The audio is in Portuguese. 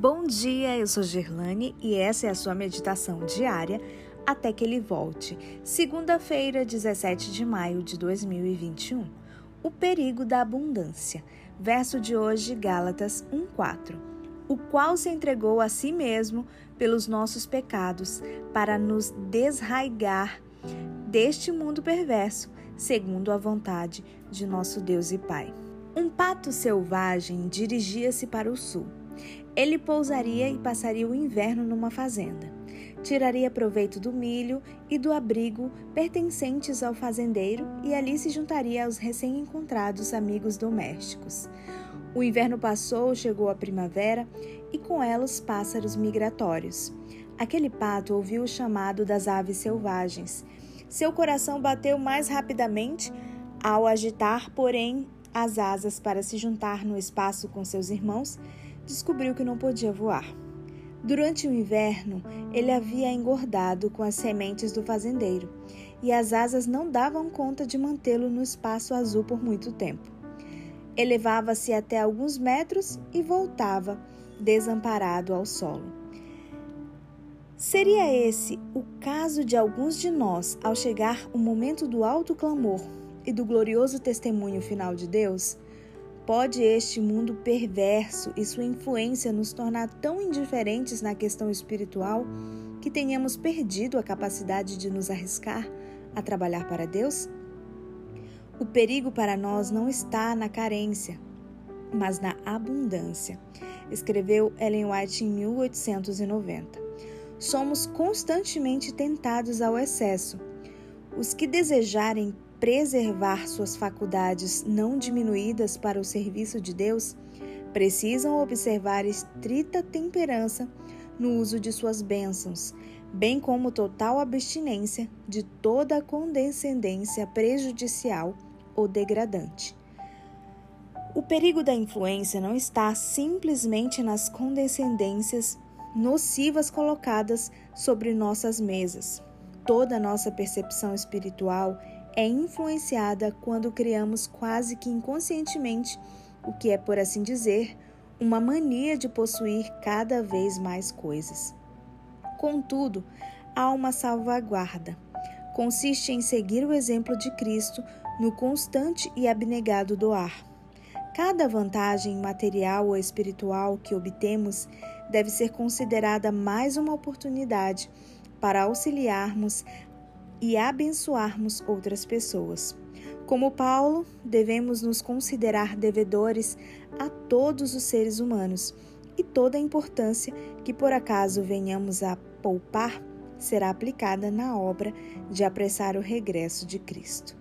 Bom dia, eu sou Gerlane e essa é a sua meditação diária até que ele volte. Segunda-feira, 17 de maio de 2021. O perigo da abundância. Verso de hoje, Gálatas 1:4. O qual se entregou a si mesmo pelos nossos pecados, para nos desraigar deste mundo perverso, segundo a vontade de nosso Deus e Pai. Um pato selvagem dirigia-se para o sul. Ele pousaria e passaria o inverno numa fazenda. Tiraria proveito do milho e do abrigo pertencentes ao fazendeiro e ali se juntaria aos recém-encontrados amigos domésticos. O inverno passou, chegou a primavera e com ela os pássaros migratórios. Aquele pato ouviu o chamado das aves selvagens. Seu coração bateu mais rapidamente ao agitar, porém, as asas para se juntar no espaço com seus irmãos descobriu que não podia voar. Durante o inverno, ele havia engordado com as sementes do fazendeiro e as asas não davam conta de mantê-lo no espaço azul por muito tempo. Elevava-se até alguns metros e voltava, desamparado ao solo. Seria esse o caso de alguns de nós ao chegar o momento do alto clamor e do glorioso testemunho final de Deus? Pode este mundo perverso e sua influência nos tornar tão indiferentes na questão espiritual que tenhamos perdido a capacidade de nos arriscar a trabalhar para Deus? O perigo para nós não está na carência, mas na abundância, escreveu Ellen White em 1890. Somos constantemente tentados ao excesso. Os que desejarem preservar suas faculdades não diminuídas para o serviço de Deus, precisam observar estrita temperança no uso de suas bênçãos, bem como total abstinência de toda condescendência prejudicial ou degradante. O perigo da influência não está simplesmente nas condescendências nocivas colocadas sobre nossas mesas. Toda nossa percepção espiritual é influenciada quando criamos quase que inconscientemente o que é, por assim dizer, uma mania de possuir cada vez mais coisas. Contudo, há uma salvaguarda. Consiste em seguir o exemplo de Cristo no constante e abnegado doar. Cada vantagem material ou espiritual que obtemos deve ser considerada mais uma oportunidade para auxiliarmos e abençoarmos outras pessoas. Como Paulo, devemos nos considerar devedores a todos os seres humanos e toda a importância que por acaso venhamos a poupar será aplicada na obra de apressar o regresso de Cristo.